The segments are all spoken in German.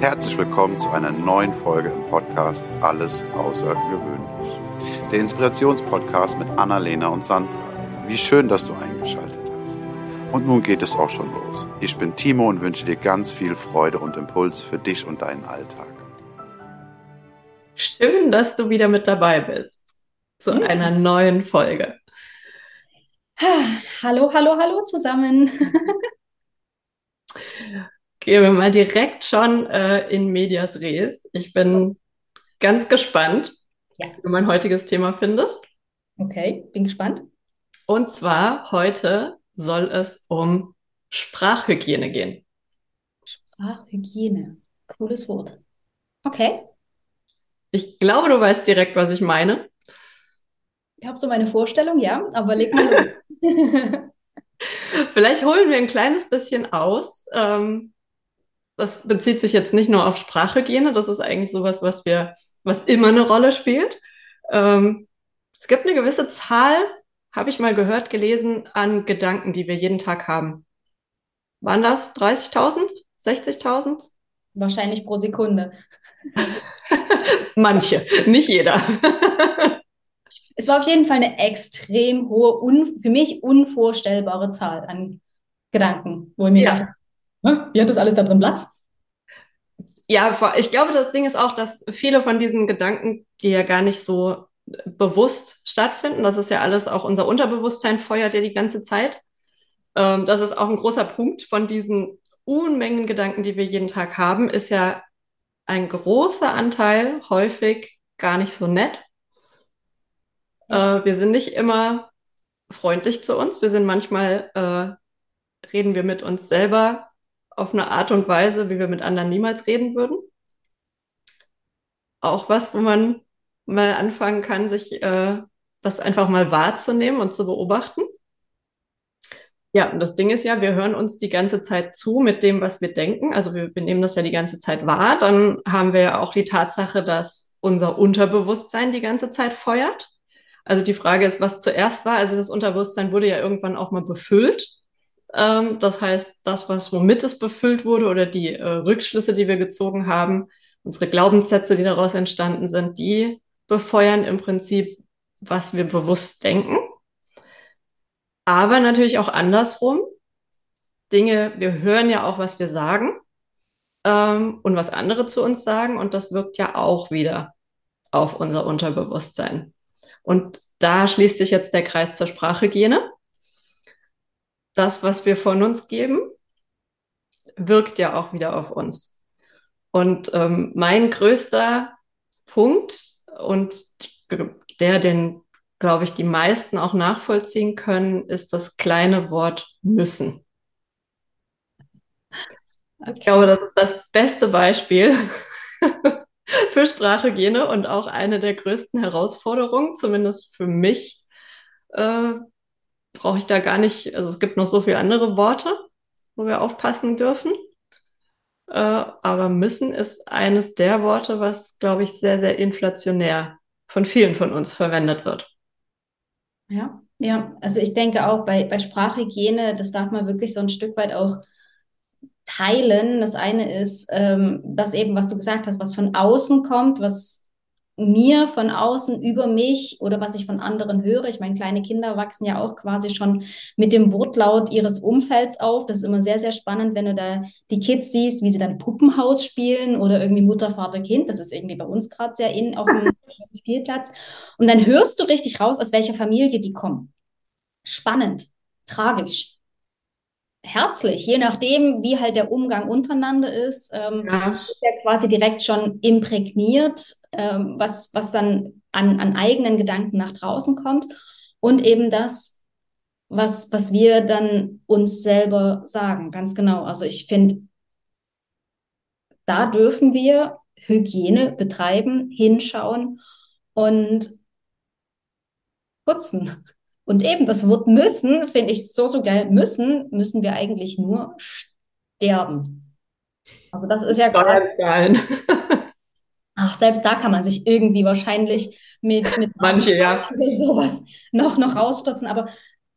Herzlich willkommen zu einer neuen Folge im Podcast Alles Außergewöhnlich. Der Inspirationspodcast mit Annalena und Sandra. Wie schön, dass du eingeschaltet hast. Und nun geht es auch schon los. Ich bin Timo und wünsche dir ganz viel Freude und Impuls für dich und deinen Alltag. Schön, dass du wieder mit dabei bist zu ja. einer neuen Folge. Hallo, hallo, hallo zusammen. Gehen wir mal direkt schon äh, in Medias Res. Ich bin ganz gespannt, ja. wie du mein heutiges Thema findest. Okay, bin gespannt. Und zwar heute soll es um Sprachhygiene gehen. Sprachhygiene, cooles Wort. Okay. Ich glaube, du weißt direkt, was ich meine. Ich habe so meine Vorstellung, ja, aber leg mal los. Vielleicht holen wir ein kleines bisschen aus, ähm, das bezieht sich jetzt nicht nur auf Sprachhygiene, das ist eigentlich sowas, was wir, was immer eine Rolle spielt. Ähm, es gibt eine gewisse Zahl, habe ich mal gehört, gelesen, an Gedanken, die wir jeden Tag haben. Waren das 30.000? 60.000? Wahrscheinlich pro Sekunde. Manche, nicht jeder. es war auf jeden Fall eine extrem hohe, für mich unvorstellbare Zahl an Gedanken, wo ich mir ja. dachte, wie hat das alles da drin Platz? Ja, ich glaube, das Ding ist auch, dass viele von diesen Gedanken, die ja gar nicht so bewusst stattfinden, das ist ja alles auch unser Unterbewusstsein feuert ja die ganze Zeit. Ähm, das ist auch ein großer Punkt von diesen Unmengen Gedanken, die wir jeden Tag haben, ist ja ein großer Anteil häufig gar nicht so nett. Äh, wir sind nicht immer freundlich zu uns. Wir sind manchmal, äh, reden wir mit uns selber auf eine Art und Weise, wie wir mit anderen niemals reden würden. Auch was, wo man mal anfangen kann, sich äh, das einfach mal wahrzunehmen und zu beobachten. Ja, und das Ding ist ja, wir hören uns die ganze Zeit zu mit dem, was wir denken. Also wir, wir nehmen das ja die ganze Zeit wahr. Dann haben wir ja auch die Tatsache, dass unser Unterbewusstsein die ganze Zeit feuert. Also die Frage ist, was zuerst war. Also das Unterbewusstsein wurde ja irgendwann auch mal befüllt ähm, das heißt, das, was womit es befüllt wurde oder die äh, Rückschlüsse, die wir gezogen haben, unsere Glaubenssätze, die daraus entstanden sind, die befeuern im Prinzip, was wir bewusst denken. Aber natürlich auch andersrum. Dinge, wir hören ja auch, was wir sagen ähm, und was andere zu uns sagen und das wirkt ja auch wieder auf unser Unterbewusstsein. Und da schließt sich jetzt der Kreis zur Sprachhygiene das, was wir von uns geben, wirkt ja auch wieder auf uns. Und ähm, mein größter Punkt und der, den, glaube ich, die meisten auch nachvollziehen können, ist das kleine Wort müssen. Okay. Ich glaube, das ist das beste Beispiel für Sprachhygiene und auch eine der größten Herausforderungen, zumindest für mich, äh, brauche ich da gar nicht, also es gibt noch so viele andere Worte, wo wir aufpassen dürfen. Äh, aber müssen ist eines der Worte, was, glaube ich, sehr, sehr inflationär von vielen von uns verwendet wird. Ja, ja, also ich denke auch bei, bei Sprachhygiene, das darf man wirklich so ein Stück weit auch teilen. Das eine ist, ähm, das eben, was du gesagt hast, was von außen kommt, was mir von außen über mich oder was ich von anderen höre. Ich meine, kleine Kinder wachsen ja auch quasi schon mit dem Wortlaut ihres Umfelds auf. Das ist immer sehr, sehr spannend, wenn du da die Kids siehst, wie sie dann Puppenhaus spielen oder irgendwie Mutter, Vater, Kind. Das ist irgendwie bei uns gerade sehr in auf dem Spielplatz. Und dann hörst du richtig raus, aus welcher Familie die kommen. Spannend, tragisch, herzlich, je nachdem, wie halt der Umgang untereinander ist, ähm, ja. ist ja quasi direkt schon imprägniert, ähm, was, was dann an, an eigenen Gedanken nach draußen kommt und eben das, was, was wir dann uns selber sagen, ganz genau. Also ich finde, da dürfen wir Hygiene betreiben, hinschauen und putzen. Und eben das Wort müssen finde ich so, so geil. Müssen, müssen wir eigentlich nur sterben. Also das ist ja Steuern Ach, selbst da kann man sich irgendwie wahrscheinlich mit, mit manche ja sowas noch noch rausstürzen. Aber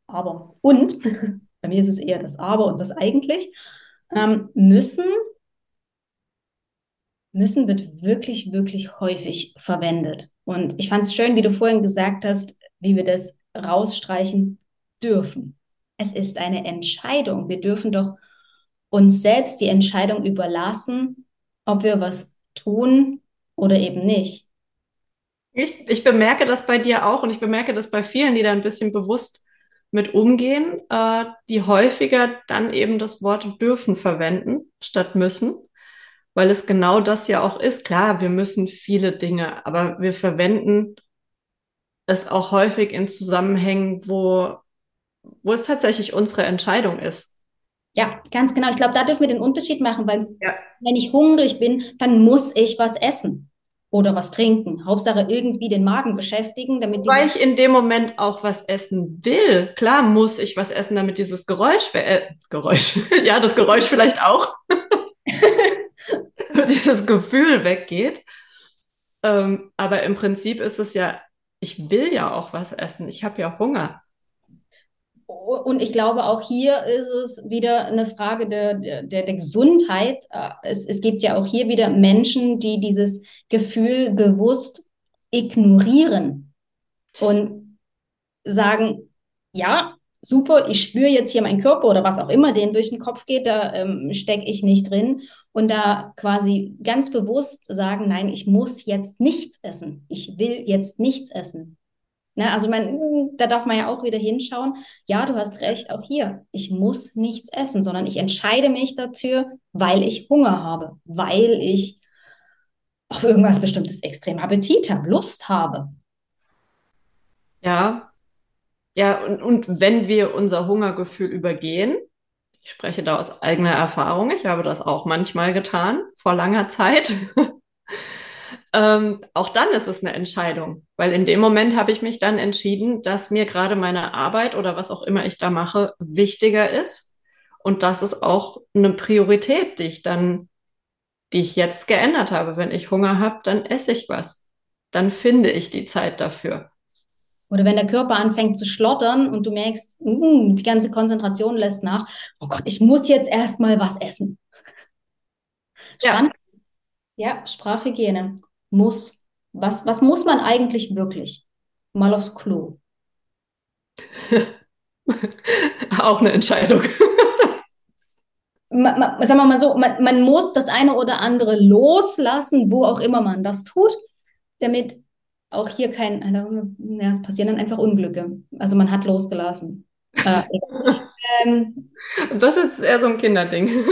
aber und bei mir ist es eher das Aber und das eigentlich ähm, müssen müssen wird wirklich, wirklich häufig verwendet. Und ich fand es schön, wie du vorhin gesagt hast, wie wir das rausstreichen dürfen. Es ist eine Entscheidung. Wir dürfen doch uns selbst die Entscheidung überlassen, ob wir was tun oder eben nicht. Ich, ich bemerke das bei dir auch und ich bemerke das bei vielen, die da ein bisschen bewusst mit umgehen, äh, die häufiger dann eben das Wort dürfen verwenden statt müssen, weil es genau das ja auch ist. Klar, wir müssen viele Dinge, aber wir verwenden es auch häufig in Zusammenhängen, wo, wo es tatsächlich unsere Entscheidung ist. Ja, ganz genau. Ich glaube, da dürfen wir den Unterschied machen, weil ja. wenn ich hungrig bin, dann muss ich was essen oder was trinken. Hauptsache irgendwie den Magen beschäftigen, damit Weil ich in dem Moment auch was essen will. Klar muss ich was essen, damit dieses Geräusch, äh, Geräusch, ja, das Geräusch vielleicht auch, dieses Gefühl weggeht. Ähm, aber im Prinzip ist es ja, ich will ja auch was essen. Ich habe ja Hunger. Und ich glaube, auch hier ist es wieder eine Frage der, der, der Gesundheit. Äh, es, es gibt ja auch hier wieder Menschen, die dieses Gefühl bewusst ignorieren und sagen, ja, super, ich spüre jetzt hier meinen Körper oder was auch immer den durch den Kopf geht, da ähm, stecke ich nicht drin. Und da quasi ganz bewusst sagen, nein, ich muss jetzt nichts essen. Ich will jetzt nichts essen. Ne? Also man, da darf man ja auch wieder hinschauen. Ja, du hast recht, auch hier. Ich muss nichts essen, sondern ich entscheide mich dafür, weil ich Hunger habe, weil ich auf irgendwas bestimmtes extrem Appetit habe, Lust habe. Ja, ja, und, und wenn wir unser Hungergefühl übergehen, ich spreche da aus eigener Erfahrung, ich habe das auch manchmal getan, vor langer Zeit, ähm, auch dann ist es eine Entscheidung, weil in dem Moment habe ich mich dann entschieden, dass mir gerade meine Arbeit oder was auch immer ich da mache wichtiger ist und das ist auch eine Priorität, die ich dann, die ich jetzt geändert habe. Wenn ich Hunger habe, dann esse ich was, dann finde ich die Zeit dafür. Oder wenn der Körper anfängt zu schlottern und du merkst, mm, die ganze Konzentration lässt nach, oh Gott, ich muss jetzt erstmal was essen. Spannend. Ja. ja, Sprachhygiene muss. Was, was muss man eigentlich wirklich? Mal aufs Klo. Auch eine Entscheidung. man, man, sagen wir mal so, man, man muss das eine oder andere loslassen, wo auch immer man das tut, damit auch hier kein, ja, es passieren dann einfach Unglücke. Also man hat losgelassen. Äh, ähm, das ist eher so ein Kinderding.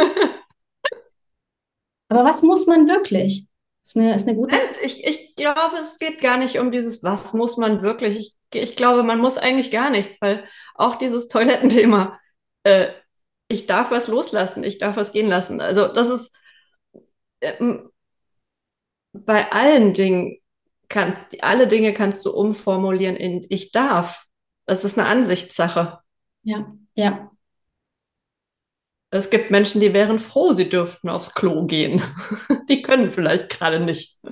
aber was muss man wirklich? Ist eine, ist eine gute. Ich, ich glaube, es geht gar nicht um dieses, was muss man wirklich. Ich, ich glaube, man muss eigentlich gar nichts, weil auch dieses Toilettenthema, äh, ich darf was loslassen, ich darf was gehen lassen. Also das ist äh, bei allen Dingen kannst, alle Dinge kannst du umformulieren in ich darf. Das ist eine Ansichtssache. Ja, ja. Es gibt Menschen, die wären froh, sie dürften aufs Klo gehen. Die können vielleicht gerade nicht.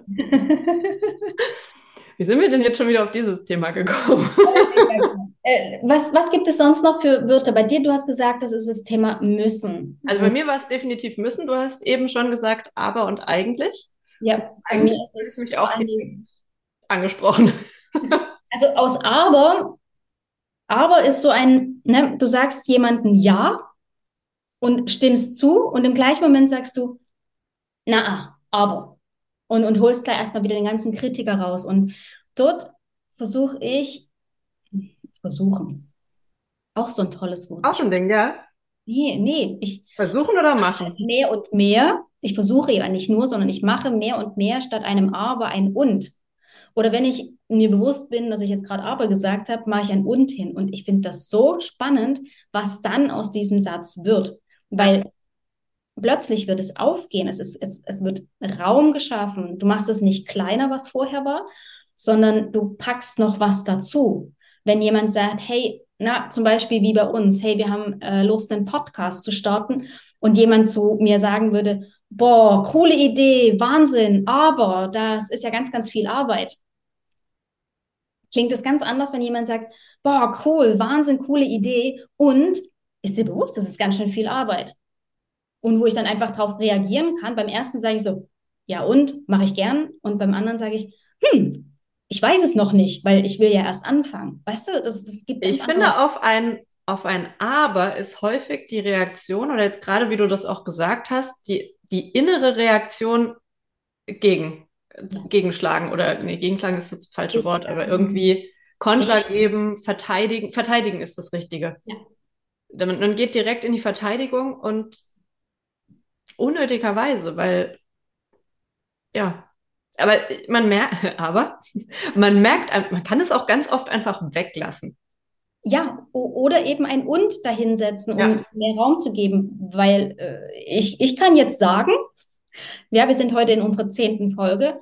Wie sind wir denn jetzt schon wieder auf dieses Thema gekommen? Äh, was, was gibt es sonst noch für Wörter? Bei dir, du hast gesagt, das ist das Thema müssen. Also bei mir war es definitiv müssen. Du hast eben schon gesagt, aber und eigentlich. Ja, bei mir ist es mich auch angesprochen. Also aus aber, aber ist so ein, ne, du sagst jemanden ja und stimmst zu und im gleichen Moment sagst du, na, aber. Und, und holst gleich erstmal wieder den ganzen Kritiker raus. Und dort versuche ich, versuchen. Auch so ein tolles Wort. Auch so ein Ding, ja. Nee, nee. Ich, versuchen oder machen? Mehr und mehr. Ich versuche ja nicht nur, sondern ich mache mehr und mehr statt einem aber ein und. Oder wenn ich mir bewusst bin, dass ich jetzt gerade aber gesagt habe, mache ich ein und hin. Und ich finde das so spannend, was dann aus diesem Satz wird. Weil plötzlich wird es aufgehen, es, ist, es, es wird Raum geschaffen. Du machst es nicht kleiner, was vorher war, sondern du packst noch was dazu. Wenn jemand sagt, hey, na, zum Beispiel wie bei uns, hey, wir haben äh, Lust, einen Podcast zu starten und jemand zu mir sagen würde, boah, coole Idee, Wahnsinn, aber das ist ja ganz, ganz viel Arbeit. Klingt es ganz anders, wenn jemand sagt, boah, cool, Wahnsinn, coole Idee und ist dir bewusst, das ist ganz schön viel Arbeit. Und wo ich dann einfach darauf reagieren kann, beim ersten sage ich so, ja und, mache ich gern. Und beim anderen sage ich, hm, ich weiß es noch nicht, weil ich will ja erst anfangen. Weißt du, das, das gibt Ich finde, auf ein, auf ein Aber ist häufig die Reaktion, oder jetzt gerade wie du das auch gesagt hast, die, die innere Reaktion gegen, gegenschlagen oder nee, gegenschlagen ist das falsche Wort, aber irgendwie Kontra geben, verteidigen. Verteidigen ist das Richtige. Ja. Man geht direkt in die Verteidigung und unnötigerweise, weil ja, aber man merkt, aber man merkt, man kann es auch ganz oft einfach weglassen. Ja, oder eben ein Und dahinsetzen, um ja. mehr Raum zu geben, weil äh, ich, ich kann jetzt sagen, ja, wir sind heute in unserer zehnten Folge.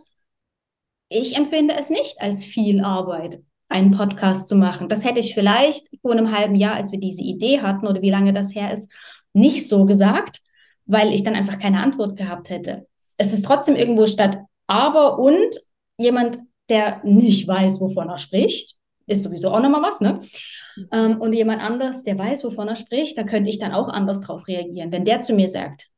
Ich empfinde es nicht als viel Arbeit, einen Podcast zu machen. Das hätte ich vielleicht vor einem halben Jahr, als wir diese Idee hatten oder wie lange das her ist, nicht so gesagt, weil ich dann einfach keine Antwort gehabt hätte. Es ist trotzdem irgendwo statt aber und jemand, der nicht weiß, wovon er spricht, ist sowieso auch nochmal was, ne? Ähm, und jemand anders, der weiß, wovon er spricht, da könnte ich dann auch anders drauf reagieren. Wenn der zu mir sagt,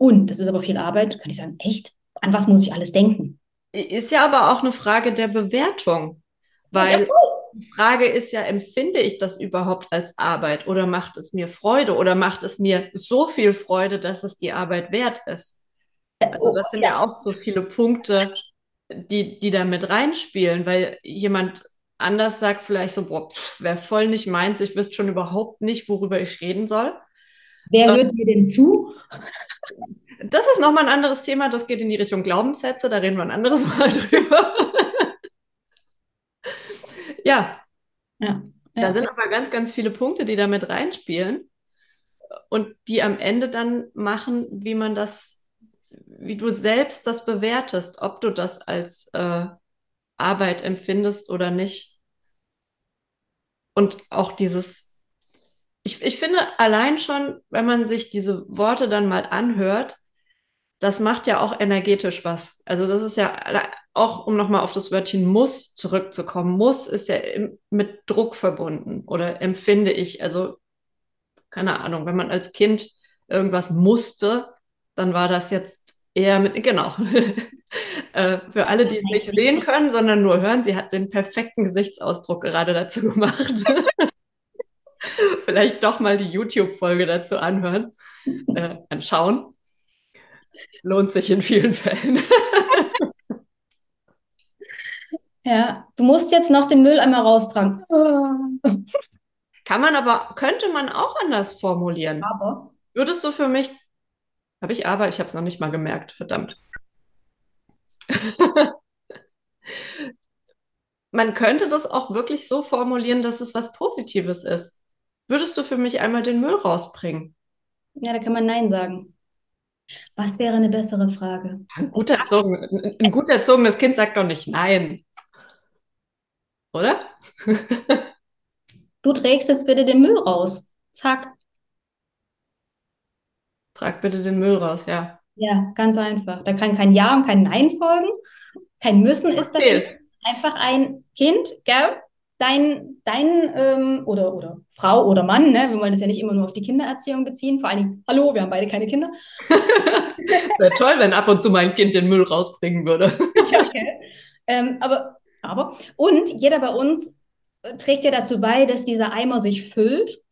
und das ist aber viel Arbeit, könnte ich sagen, echt? An was muss ich alles denken? Ist ja aber auch eine Frage der Bewertung, weil die Frage ist ja, empfinde ich das überhaupt als Arbeit oder macht es mir Freude oder macht es mir so viel Freude, dass es die Arbeit wert ist? Also das sind ja, ja auch so viele Punkte, die, die da mit reinspielen, weil jemand anders sagt vielleicht so, boah, wäre voll nicht meins, ich wüsste schon überhaupt nicht, worüber ich reden soll. Wer hört mir denn zu? Das ist nochmal ein anderes Thema, das geht in die Richtung Glaubenssätze, da reden wir ein anderes Mal drüber. ja. ja. Da sind aber ganz, ganz viele Punkte, die da mit reinspielen und die am Ende dann machen, wie man das wie du selbst das bewertest, ob du das als äh, Arbeit empfindest oder nicht. Und auch dieses, ich, ich finde allein schon, wenn man sich diese Worte dann mal anhört, das macht ja auch energetisch was. Also das ist ja auch, um nochmal auf das Wörtchen muss zurückzukommen, muss ist ja mit Druck verbunden oder empfinde ich, also keine Ahnung, wenn man als Kind irgendwas musste, dann war das jetzt Eher mit, genau. äh, für alle, die es nicht sehen können, sondern nur hören, sie hat den perfekten Gesichtsausdruck gerade dazu gemacht. Vielleicht doch mal die YouTube-Folge dazu anhören, äh, anschauen. Lohnt sich in vielen Fällen. ja, du musst jetzt noch den Mülleimer raustragen. Kann man aber, könnte man auch anders formulieren. Aber? Würdest du für mich habe ich aber, ich habe es noch nicht mal gemerkt, verdammt. Man könnte das auch wirklich so formulieren, dass es was Positives ist. Würdest du für mich einmal den Müll rausbringen? Ja, da kann man Nein sagen. Was wäre eine bessere Frage? Ein gut, erzogen, ein gut erzogenes Kind sagt doch nicht Nein. Oder? Du trägst jetzt bitte den Müll raus. Zack. Trag bitte den Müll raus, ja. Ja, ganz einfach. Da kann kein Ja und kein Nein folgen. Kein Müssen ist da. Einfach ein Kind, gell? Dein, dein ähm, oder, oder Frau oder Mann, ne? wir wollen das ja nicht immer nur auf die Kindererziehung beziehen, vor allem, hallo, wir haben beide keine Kinder. Wäre toll, wenn ab und zu mein Kind den Müll rausbringen würde. okay. Ähm, aber, aber, und jeder bei uns trägt ja dazu bei, dass dieser Eimer sich füllt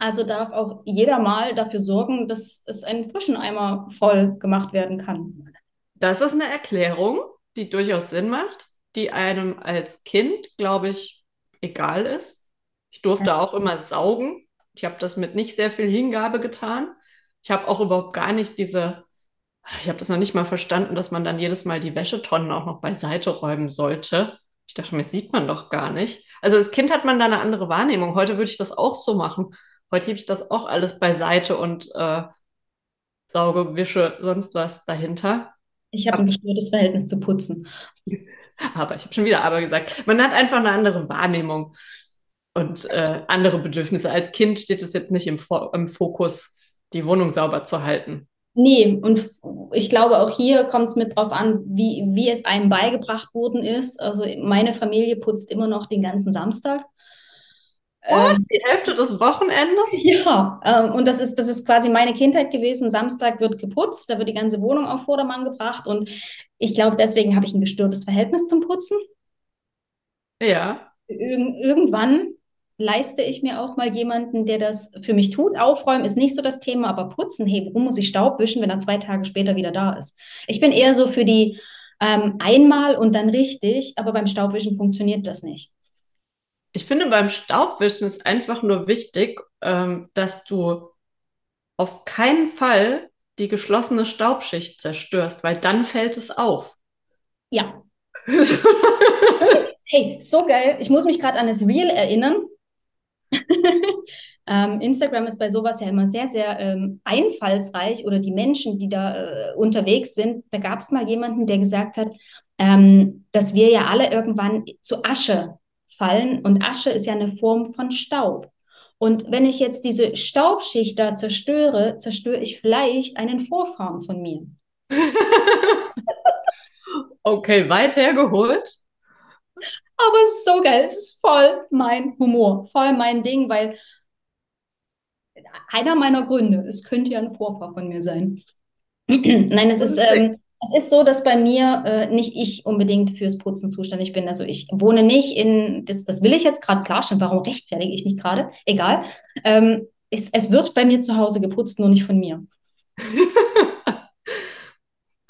also darf auch jeder mal dafür sorgen, dass es einen frischen Eimer voll gemacht werden kann. Das ist eine Erklärung, die durchaus Sinn macht, die einem als Kind, glaube ich, egal ist. Ich durfte auch immer saugen. Ich habe das mit nicht sehr viel Hingabe getan. Ich habe auch überhaupt gar nicht diese, ich habe das noch nicht mal verstanden, dass man dann jedes Mal die Wäschetonnen auch noch beiseite räumen sollte. Ich dachte mir, sieht man doch gar nicht. Also als Kind hat man da eine andere Wahrnehmung. Heute würde ich das auch so machen. Heute hebe ich das auch alles beiseite und äh, sauge, wische, sonst was dahinter. Ich habe ein gestörtes Verhältnis zu Putzen. Aber ich habe schon wieder aber gesagt. Man hat einfach eine andere Wahrnehmung und äh, andere Bedürfnisse. Als Kind steht es jetzt nicht im, im Fokus, die Wohnung sauber zu halten. Nee, und ich glaube, auch hier kommt es mit drauf an, wie, wie es einem beigebracht worden ist. Also meine Familie putzt immer noch den ganzen Samstag. Ähm, die Hälfte des Wochenendes? Ja, ähm, und das ist, das ist quasi meine Kindheit gewesen. Samstag wird geputzt, da wird die ganze Wohnung auf Vordermann gebracht und ich glaube, deswegen habe ich ein gestörtes Verhältnis zum Putzen. Ja. Ir irgendwann leiste ich mir auch mal jemanden, der das für mich tut. Aufräumen ist nicht so das Thema, aber putzen, hey, warum muss ich Staub wischen, wenn er zwei Tage später wieder da ist? Ich bin eher so für die ähm, einmal und dann richtig, aber beim Staubwischen funktioniert das nicht. Ich finde, beim Staubwischen ist einfach nur wichtig, ähm, dass du auf keinen Fall die geschlossene Staubschicht zerstörst, weil dann fällt es auf. Ja. hey, so geil. Ich muss mich gerade an das Reel erinnern. ähm, Instagram ist bei sowas ja immer sehr, sehr ähm, einfallsreich oder die Menschen, die da äh, unterwegs sind. Da gab es mal jemanden, der gesagt hat, ähm, dass wir ja alle irgendwann zu Asche fallen und Asche ist ja eine Form von Staub. Und wenn ich jetzt diese Staubschicht da zerstöre, zerstöre ich vielleicht einen Vorfahren von mir. okay, weit hergeholt. Aber es ist so geil, es ist voll mein Humor, voll mein Ding, weil einer meiner Gründe, es könnte ja ein Vorfahr von mir sein. Nein, es ist, ähm, es ist so, dass bei mir äh, nicht ich unbedingt fürs Putzen zuständig bin. Also ich wohne nicht in, das, das will ich jetzt gerade klarstellen, warum rechtfertige ich mich gerade? Egal. Ähm, es, es wird bei mir zu Hause geputzt, nur nicht von mir.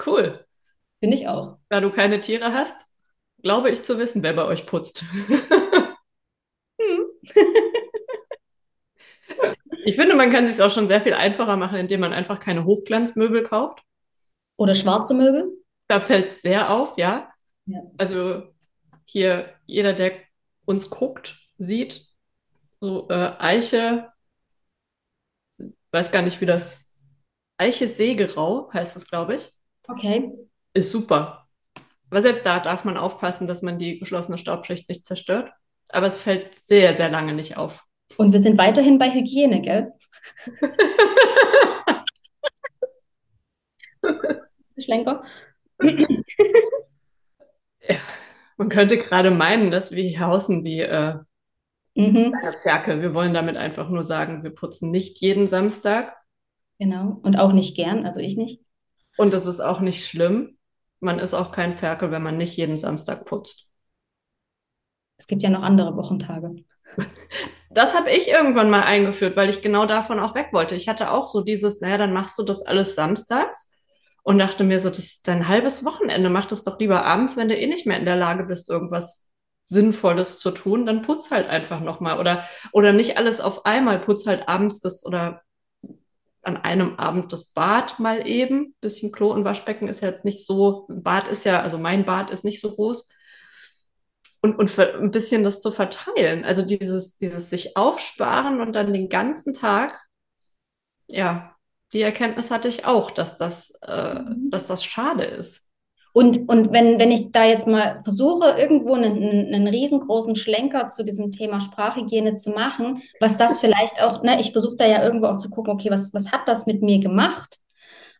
cool. Finde ich auch. Da du keine Tiere hast? glaube ich zu wissen, wer bei euch putzt. hm. ich finde, man kann es sich auch schon sehr viel einfacher machen, indem man einfach keine Hochglanzmöbel kauft. Oder schwarze Möbel? Da fällt es sehr auf, ja. ja. Also hier, jeder, der uns guckt, sieht, so äh, Eiche, weiß gar nicht, wie das, Eiche Sägerau heißt es, glaube ich. Okay. Ist super. Aber selbst da darf man aufpassen, dass man die geschlossene Staubschicht nicht zerstört. Aber es fällt sehr, sehr lange nicht auf. Und wir sind weiterhin bei Hygiene, gell? Schlenker. ja, man könnte gerade meinen, dass wir hier hausen wie äh, mhm. eine Ferkel. Wir wollen damit einfach nur sagen, wir putzen nicht jeden Samstag. Genau. Und auch nicht gern, also ich nicht. Und das ist auch nicht schlimm man ist auch kein Ferkel, wenn man nicht jeden Samstag putzt. Es gibt ja noch andere Wochentage. Das habe ich irgendwann mal eingeführt, weil ich genau davon auch weg wollte. Ich hatte auch so dieses, naja, dann machst du das alles samstags und dachte mir so, das ist dein halbes Wochenende, mach das doch lieber abends, wenn du eh nicht mehr in der Lage bist, irgendwas Sinnvolles zu tun, dann putz halt einfach nochmal oder, oder nicht alles auf einmal, putz halt abends das oder an einem Abend das Bad mal eben. Bisschen Klo und Waschbecken ist ja jetzt nicht so, Bad ist ja, also mein Bad ist nicht so groß. Und, und für, ein bisschen das zu verteilen. Also dieses, dieses sich aufsparen und dann den ganzen Tag, ja, die Erkenntnis hatte ich auch, dass das, äh, mhm. dass das schade ist. Und, und wenn, wenn ich da jetzt mal versuche, irgendwo einen, einen riesengroßen Schlenker zu diesem Thema Sprachhygiene zu machen, was das vielleicht auch, ne, ich versuche da ja irgendwo auch zu gucken, okay, was, was hat das mit mir gemacht?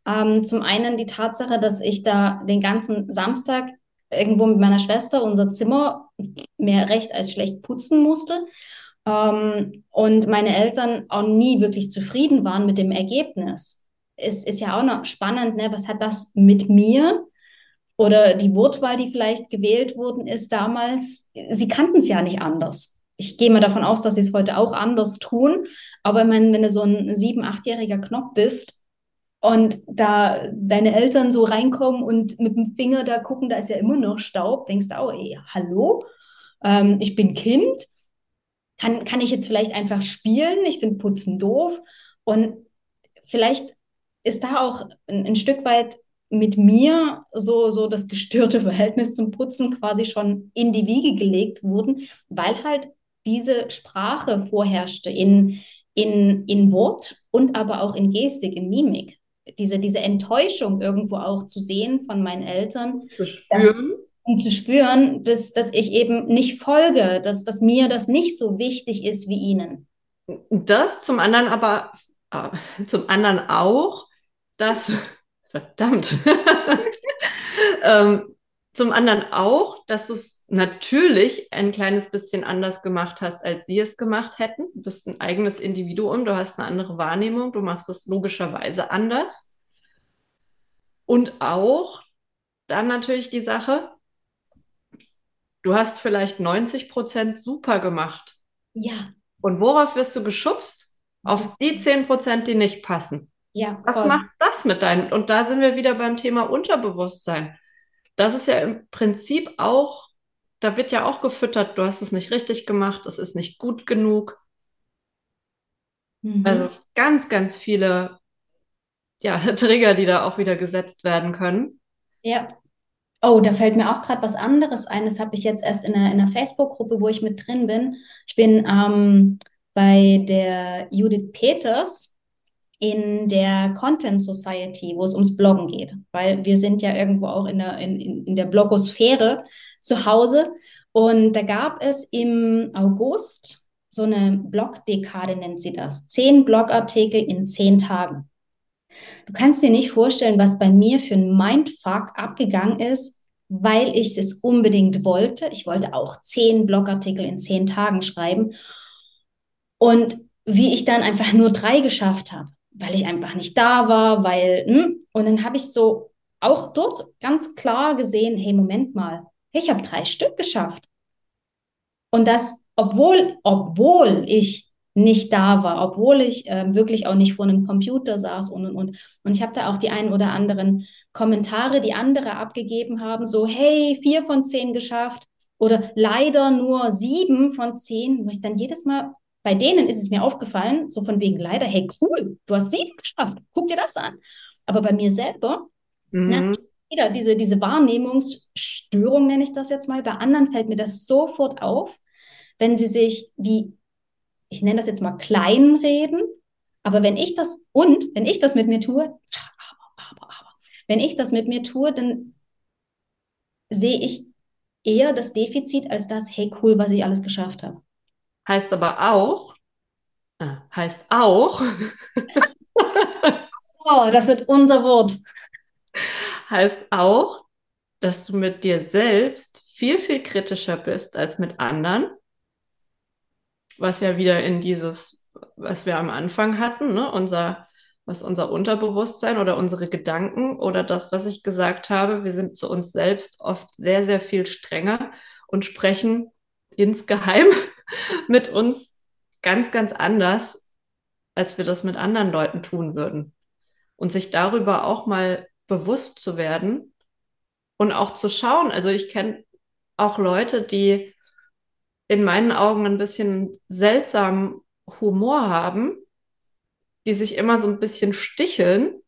Ähm, zum einen die Tatsache, dass ich da den ganzen Samstag irgendwo mit meiner Schwester unser Zimmer mehr recht als schlecht putzen musste. Ähm, und meine Eltern auch nie wirklich zufrieden waren mit dem Ergebnis. Es ist ja auch noch spannend, ne? was hat das mit mir oder die Wortwahl, die vielleicht gewählt worden ist damals, sie kannten es ja nicht anders. Ich gehe mal davon aus, dass sie es heute auch anders tun. Aber ich meine, wenn du so ein sieben-, achtjähriger Knopf bist und da deine Eltern so reinkommen und mit dem Finger da gucken, da ist ja immer noch Staub, denkst du auch, ey, hallo, ähm, ich bin Kind, kann, kann ich jetzt vielleicht einfach spielen? Ich finde Putzen doof. Und vielleicht ist da auch ein, ein Stück weit mit mir so, so das gestörte Verhältnis zum Putzen quasi schon in die Wiege gelegt wurden, weil halt diese Sprache vorherrschte in, in, in Wort und aber auch in Gestik, in Mimik. Diese, diese Enttäuschung irgendwo auch zu sehen von meinen Eltern. Zu spüren. Um zu spüren, dass, dass ich eben nicht folge, dass, dass mir das nicht so wichtig ist wie ihnen. Das zum anderen aber, äh, zum anderen auch, dass Verdammt. ähm, zum anderen auch, dass du es natürlich ein kleines bisschen anders gemacht hast, als sie es gemacht hätten. Du bist ein eigenes Individuum, du hast eine andere Wahrnehmung, du machst es logischerweise anders. Und auch dann natürlich die Sache, du hast vielleicht 90 Prozent super gemacht. Ja. Und worauf wirst du geschubst? Auf die 10 Prozent, die nicht passen. Ja. Was voll. macht das mit deinem? Und da sind wir wieder beim Thema Unterbewusstsein. Das ist ja im Prinzip auch, da wird ja auch gefüttert, du hast es nicht richtig gemacht, es ist nicht gut genug. Mhm. Also ganz, ganz viele ja, Trigger, die da auch wieder gesetzt werden können. Ja. Oh, da fällt mir auch gerade was anderes ein. Das habe ich jetzt erst in einer, in einer Facebook-Gruppe, wo ich mit drin bin. Ich bin ähm, bei der Judith Peters in der Content Society, wo es ums Bloggen geht, weil wir sind ja irgendwo auch in der, in, in der Blogosphäre zu Hause. Und da gab es im August so eine Blogdekade, nennt sie das. Zehn Blogartikel in zehn Tagen. Du kannst dir nicht vorstellen, was bei mir für ein Mindfuck abgegangen ist, weil ich es unbedingt wollte. Ich wollte auch zehn Blogartikel in zehn Tagen schreiben. Und wie ich dann einfach nur drei geschafft habe, weil ich einfach nicht da war, weil, hm, und dann habe ich so auch dort ganz klar gesehen, hey, Moment mal, ich habe drei Stück geschafft. Und das, obwohl, obwohl ich nicht da war, obwohl ich äh, wirklich auch nicht vor einem Computer saß und und und. Und ich habe da auch die ein oder anderen Kommentare, die andere abgegeben haben, so, hey, vier von zehn geschafft oder leider nur sieben von zehn, wo ich dann jedes Mal, bei denen ist es mir aufgefallen, so von wegen leider, hey, cool, du hast sieben geschafft, guck dir das an. Aber bei mir selber, Mhm. na, wieder diese, diese Wahrnehmungsstörung, nenne ich das jetzt mal, bei anderen fällt mir das sofort auf, wenn sie sich wie, ich nenne das jetzt mal kleinreden, aber wenn ich das, und wenn ich das mit mir tue, aber, aber, aber, wenn ich das mit mir tue, dann sehe ich eher das Defizit als das, hey cool, was ich alles geschafft habe. Heißt aber auch, äh, heißt auch, Oh, das wird unser Wort. heißt auch, dass du mit dir selbst viel, viel kritischer bist als mit anderen. Was ja wieder in dieses, was wir am Anfang hatten, ne? Unser, was unser Unterbewusstsein oder unsere Gedanken oder das, was ich gesagt habe, wir sind zu uns selbst oft sehr, sehr viel strenger und sprechen insgeheim mit uns ganz, ganz anders, als wir das mit anderen Leuten tun würden. Und sich darüber auch mal bewusst zu werden und auch zu schauen. Also ich kenne auch Leute, die in meinen Augen ein bisschen seltsamen Humor haben, die sich immer so ein bisschen sticheln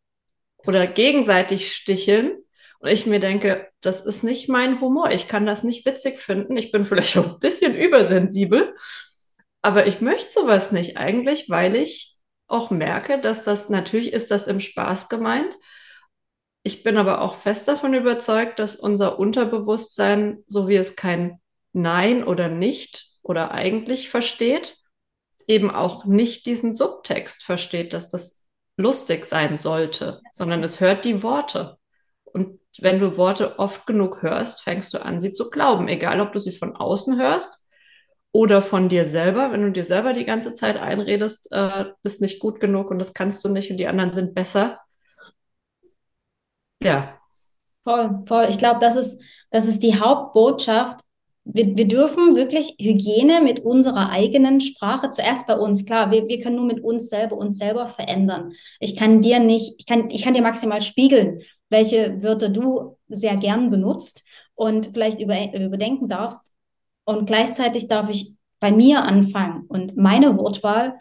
oder gegenseitig sticheln. Und ich mir denke, das ist nicht mein Humor. Ich kann das nicht witzig finden. Ich bin vielleicht auch ein bisschen übersensibel, aber ich möchte sowas nicht eigentlich, weil ich auch merke, dass das natürlich ist das im Spaß gemeint. Ich bin aber auch fest davon überzeugt, dass unser Unterbewusstsein, so wie es kein Nein oder nicht oder eigentlich versteht, eben auch nicht diesen Subtext versteht, dass das lustig sein sollte, sondern es hört die Worte. Und wenn du Worte oft genug hörst, fängst du an, sie zu glauben, egal ob du sie von außen hörst oder von dir selber, wenn du dir selber die ganze Zeit einredest, äh, bist nicht gut genug und das kannst du nicht und die anderen sind besser. Ja. Voll, voll. Ich glaube, das ist, das ist die Hauptbotschaft. Wir, wir dürfen wirklich Hygiene mit unserer eigenen Sprache, zuerst bei uns, klar, wir, wir können nur mit uns selber uns selber verändern. Ich kann dir nicht, ich kann, ich kann dir maximal spiegeln, welche Wörter du sehr gern benutzt und vielleicht über, überdenken darfst. Und gleichzeitig darf ich bei mir anfangen und meine Wortwahl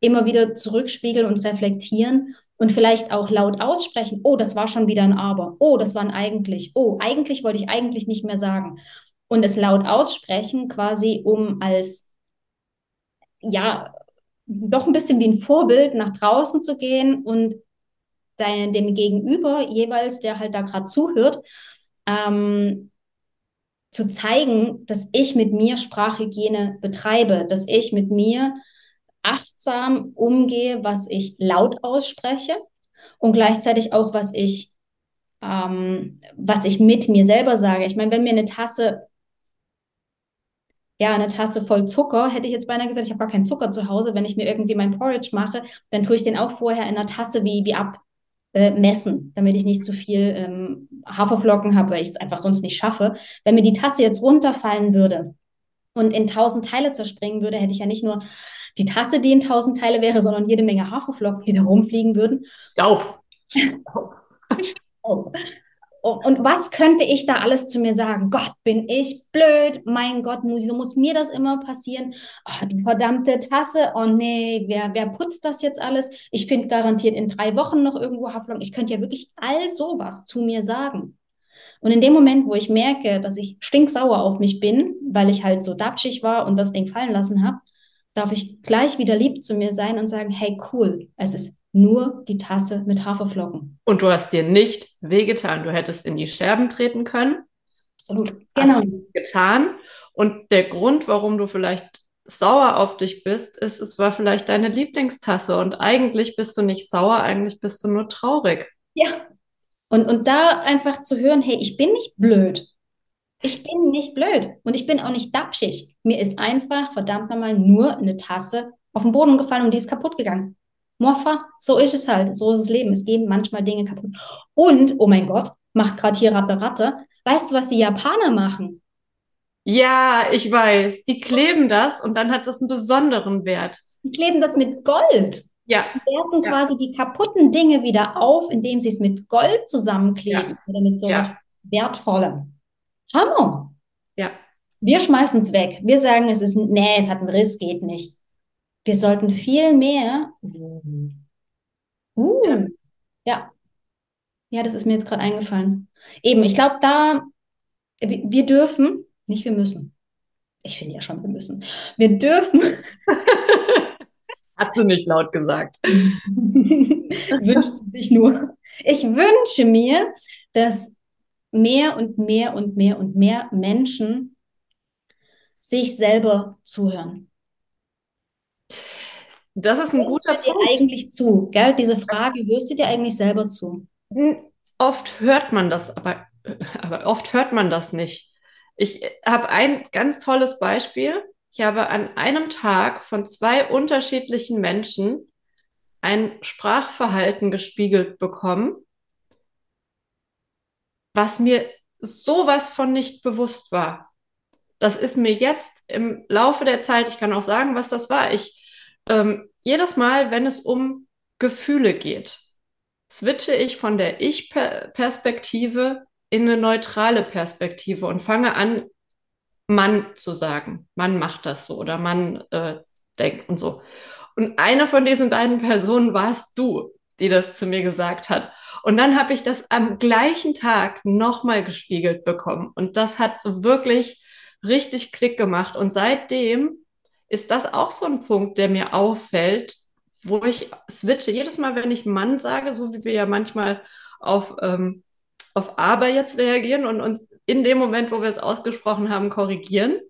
immer wieder zurückspiegeln und reflektieren und vielleicht auch laut aussprechen, oh, das war schon wieder ein Aber, oh, das war ein eigentlich, oh, eigentlich wollte ich eigentlich nicht mehr sagen. Und es laut aussprechen, quasi um als, ja, doch ein bisschen wie ein Vorbild nach draußen zu gehen und dein, dem Gegenüber jeweils, der halt da gerade zuhört, ähm, zu zeigen, dass ich mit mir Sprachhygiene betreibe, dass ich mit mir achtsam umgehe, was ich laut ausspreche und gleichzeitig auch, was ich ähm, was ich mit mir selber sage. Ich meine, wenn mir eine Tasse, ja, eine Tasse voll Zucker, hätte ich jetzt beinahe gesagt, ich habe gar keinen Zucker zu Hause. Wenn ich mir irgendwie mein Porridge mache, dann tue ich den auch vorher in einer Tasse wie, wie abmessen, damit ich nicht zu viel ähm, Haferflocken habe, weil ich es einfach sonst nicht schaffe. Wenn mir die Tasse jetzt runterfallen würde und in tausend Teile zerspringen würde, hätte ich ja nicht nur die Tasse, die in tausend Teile wäre, sondern jede Menge Haferflocken, die da rumfliegen würden. Staub. Staub. Und was könnte ich da alles zu mir sagen? Gott, bin ich blöd. Mein Gott, wieso muss mir das immer passieren? Oh, die verdammte Tasse. Oh nee, wer, wer putzt das jetzt alles? Ich finde garantiert in drei Wochen noch irgendwo Haferflocken. Ich könnte ja wirklich all sowas zu mir sagen. Und in dem Moment, wo ich merke, dass ich stinksauer auf mich bin, weil ich halt so dapschig war und das Ding fallen lassen habe, darf ich gleich wieder lieb zu mir sein und sagen, hey, cool, es ist nur die Tasse mit Haferflocken. Und du hast dir nicht wehgetan. Du hättest in die Scherben treten können. Absolut. Genau. Hast getan. Und der Grund, warum du vielleicht sauer auf dich bist, ist, es war vielleicht deine Lieblingstasse. Und eigentlich bist du nicht sauer, eigentlich bist du nur traurig. Ja. Und, und da einfach zu hören, hey, ich bin nicht blöd. Ich bin nicht blöd und ich bin auch nicht dapschig. Mir ist einfach verdammt nochmal nur eine Tasse auf den Boden gefallen und die ist kaputt gegangen. Morpha, so ist es halt, so ist das Leben. Es gehen manchmal Dinge kaputt. Und, oh mein Gott, macht gerade hier Ratte Ratte. Weißt du, was die Japaner machen? Ja, ich weiß. Die kleben das und dann hat das einen besonderen Wert. Die kleben das mit Gold. Ja. Die werten ja. quasi die kaputten Dinge wieder auf, indem sie es mit Gold zusammenkleben ja. oder mit sowas ja. Wertvollem. Hammer. Ja. Wir schmeißen es weg. Wir sagen, es ist, nee, es hat einen Riss, geht nicht. Wir sollten viel mehr. Uh, ja. ja. Ja, das ist mir jetzt gerade eingefallen. Eben, ich glaube, da, wir dürfen, nicht wir müssen. Ich finde ja schon, wir müssen. Wir dürfen. Hat sie nicht laut gesagt. Wünscht sie sich nur. Ich wünsche mir, dass mehr und mehr und mehr und mehr Menschen sich selber zuhören. Das ist ein hörst guter du dir Punkt. eigentlich zu, gell? Diese Frage, hörst du dir eigentlich selber zu? Hm, oft hört man das, aber, aber oft hört man das nicht. Ich habe ein ganz tolles Beispiel. Ich habe an einem Tag von zwei unterschiedlichen Menschen ein Sprachverhalten gespiegelt bekommen, was mir sowas von nicht bewusst war. Das ist mir jetzt im Laufe der Zeit, ich kann auch sagen, was das war. Ich ähm, jedes Mal, wenn es um Gefühle geht, switche ich von der Ich-Perspektive in eine neutrale Perspektive und fange an, Mann zu sagen. Mann macht das so oder Mann äh, denkt und so. Und eine von diesen beiden Personen warst du, die das zu mir gesagt hat. Und dann habe ich das am gleichen Tag nochmal gespiegelt bekommen. Und das hat so wirklich richtig Klick gemacht. Und seitdem ist das auch so ein Punkt, der mir auffällt, wo ich switche. Jedes Mal, wenn ich Mann sage, so wie wir ja manchmal auf, ähm, auf Aber jetzt reagieren und uns in dem Moment, wo wir es ausgesprochen haben, korrigieren,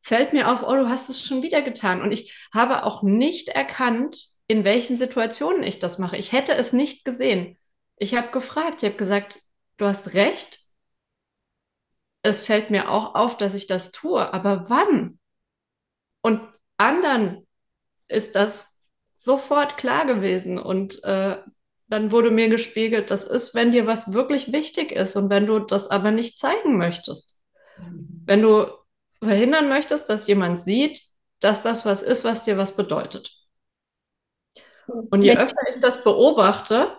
fällt mir auf, oh, du hast es schon wieder getan. Und ich habe auch nicht erkannt, in welchen Situationen ich das mache. Ich hätte es nicht gesehen. Ich habe gefragt, ich habe gesagt, du hast recht. Es fällt mir auch auf, dass ich das tue, aber wann? Und anderen ist das sofort klar gewesen und äh, dann wurde mir gespiegelt, das ist, wenn dir was wirklich wichtig ist und wenn du das aber nicht zeigen möchtest. Mhm. Wenn du verhindern möchtest, dass jemand sieht, dass das was ist, was dir was bedeutet. Und je öfter ich das beobachte,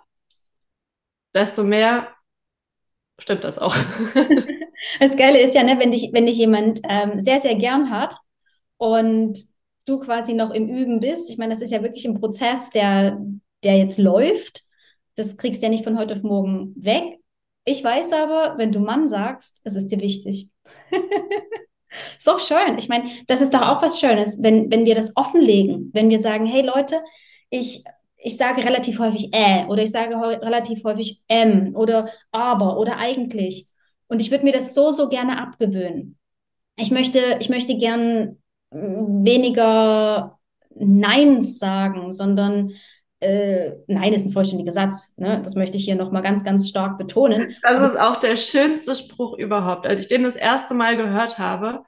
desto mehr stimmt das auch. Das Geile ist ja, ne, wenn dich, wenn dich jemand ähm, sehr, sehr gern hat und du quasi noch im Üben bist. Ich meine, das ist ja wirklich ein Prozess, der, der jetzt läuft. Das kriegst du ja nicht von heute auf morgen weg. Ich weiß aber, wenn du Mann sagst, es ist dir wichtig. ist doch schön. Ich meine, das ist doch auch was Schönes, wenn, wenn wir das offenlegen, wenn wir sagen, hey Leute, ich, ich sage relativ häufig äh oder ich sage relativ häufig ähm oder aber oder eigentlich. Und ich würde mir das so, so gerne abgewöhnen. Ich möchte, ich möchte gern weniger Neins sagen, sondern äh, Nein ist ein vollständiger Satz. Ne? Das möchte ich hier nochmal ganz, ganz stark betonen. Das ist auch der schönste Spruch überhaupt. Als ich den das erste Mal gehört habe,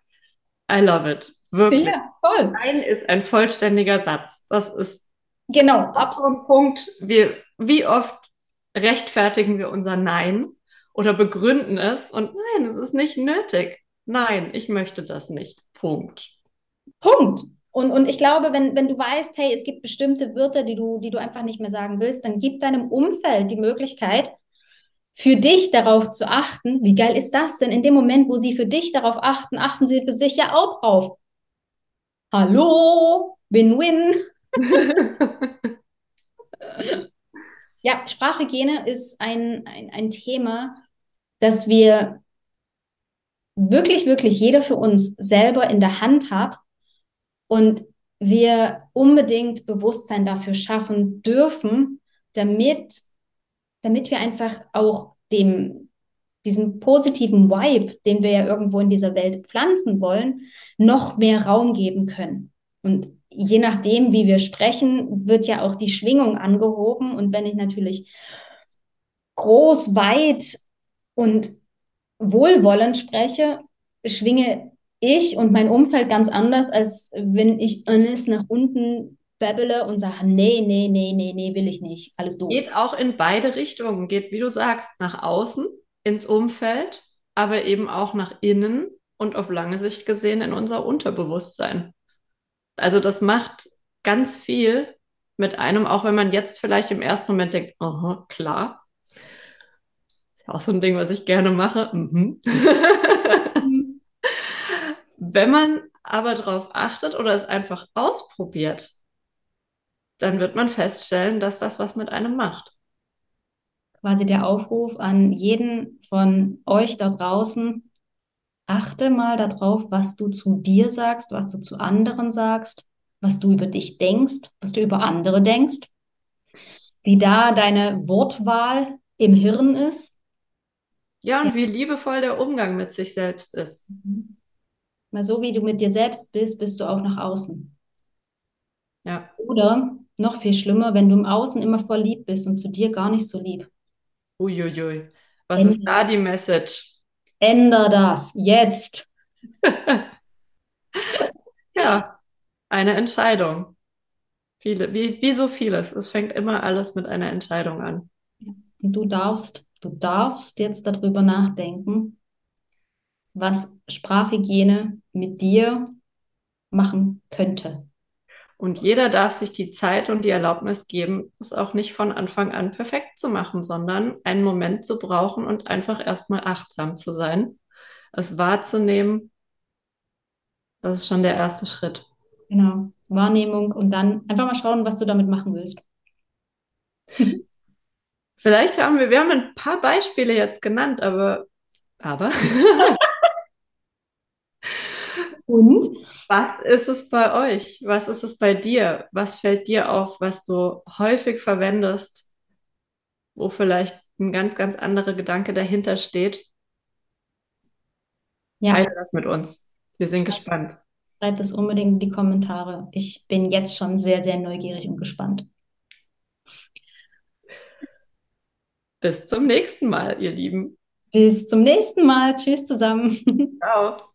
I love it. Wirklich. Ja, voll. Nein ist ein vollständiger Satz. Das ist genau absolut Punkt. Wir, wie oft rechtfertigen wir unser Nein oder begründen es und nein, es ist nicht nötig. Nein, ich möchte das nicht. Punkt. Punkt. Und, und ich glaube, wenn, wenn du weißt, hey, es gibt bestimmte Wörter, die du, die du einfach nicht mehr sagen willst, dann gib deinem Umfeld die Möglichkeit, für dich darauf zu achten. Wie geil ist das denn? In dem Moment, wo sie für dich darauf achten, achten sie für sich ja auch drauf. Hallo, Win-Win. ja, Sprachhygiene ist ein, ein, ein Thema, das wir wirklich, wirklich jeder für uns selber in der Hand hat und wir unbedingt Bewusstsein dafür schaffen dürfen, damit, damit wir einfach auch dem, diesen positiven Vibe, den wir ja irgendwo in dieser Welt pflanzen wollen, noch mehr Raum geben können. Und je nachdem, wie wir sprechen, wird ja auch die Schwingung angehoben. Und wenn ich natürlich groß, weit und wohlwollend spreche, schwinge ich und mein Umfeld ganz anders, als wenn ich alles nach unten babbele und sage, nee, nee, nee, nee, nee, will ich nicht. Alles doof. Geht auch in beide Richtungen. Geht, wie du sagst, nach außen, ins Umfeld, aber eben auch nach innen und auf lange Sicht gesehen in unser Unterbewusstsein. Also das macht ganz viel mit einem, auch wenn man jetzt vielleicht im ersten Moment denkt, aha, klar. Ist ja auch so ein Ding, was ich gerne mache. Mhm. Wenn man aber darauf achtet oder es einfach ausprobiert, dann wird man feststellen, dass das was mit einem macht. Quasi der Aufruf an jeden von euch da draußen, achte mal darauf, was du zu dir sagst, was du zu anderen sagst, was du über dich denkst, was du über andere denkst, wie da deine Wortwahl im Hirn ist. Ja, und ja. wie liebevoll der Umgang mit sich selbst ist. Mhm. Weil so wie du mit dir selbst bist, bist du auch nach außen. Ja. Oder noch viel schlimmer, wenn du im Außen immer voll lieb bist und zu dir gar nicht so lieb. Uiuiui. Was Änder ist da die Message? Änder das jetzt. ja, eine Entscheidung. Viele, wie, wie so vieles. Es fängt immer alles mit einer Entscheidung an. Und du darfst, du darfst jetzt darüber nachdenken, was Sprachhygiene mit dir machen könnte. Und jeder darf sich die Zeit und die Erlaubnis geben, es auch nicht von Anfang an perfekt zu machen, sondern einen Moment zu brauchen und einfach erstmal achtsam zu sein, es wahrzunehmen. Das ist schon der erste Schritt. Genau, Wahrnehmung und dann einfach mal schauen, was du damit machen willst. Vielleicht haben wir, wir haben ein paar Beispiele jetzt genannt, aber, aber Und? Was ist es bei euch? Was ist es bei dir? Was fällt dir auf, was du häufig verwendest, wo vielleicht ein ganz, ganz anderer Gedanke dahinter steht? Ja. Teile das mit uns. Wir sind Schreibt, gespannt. Schreibt das unbedingt in die Kommentare. Ich bin jetzt schon sehr, sehr neugierig und gespannt. Bis zum nächsten Mal, ihr Lieben. Bis zum nächsten Mal. Tschüss zusammen. Ciao.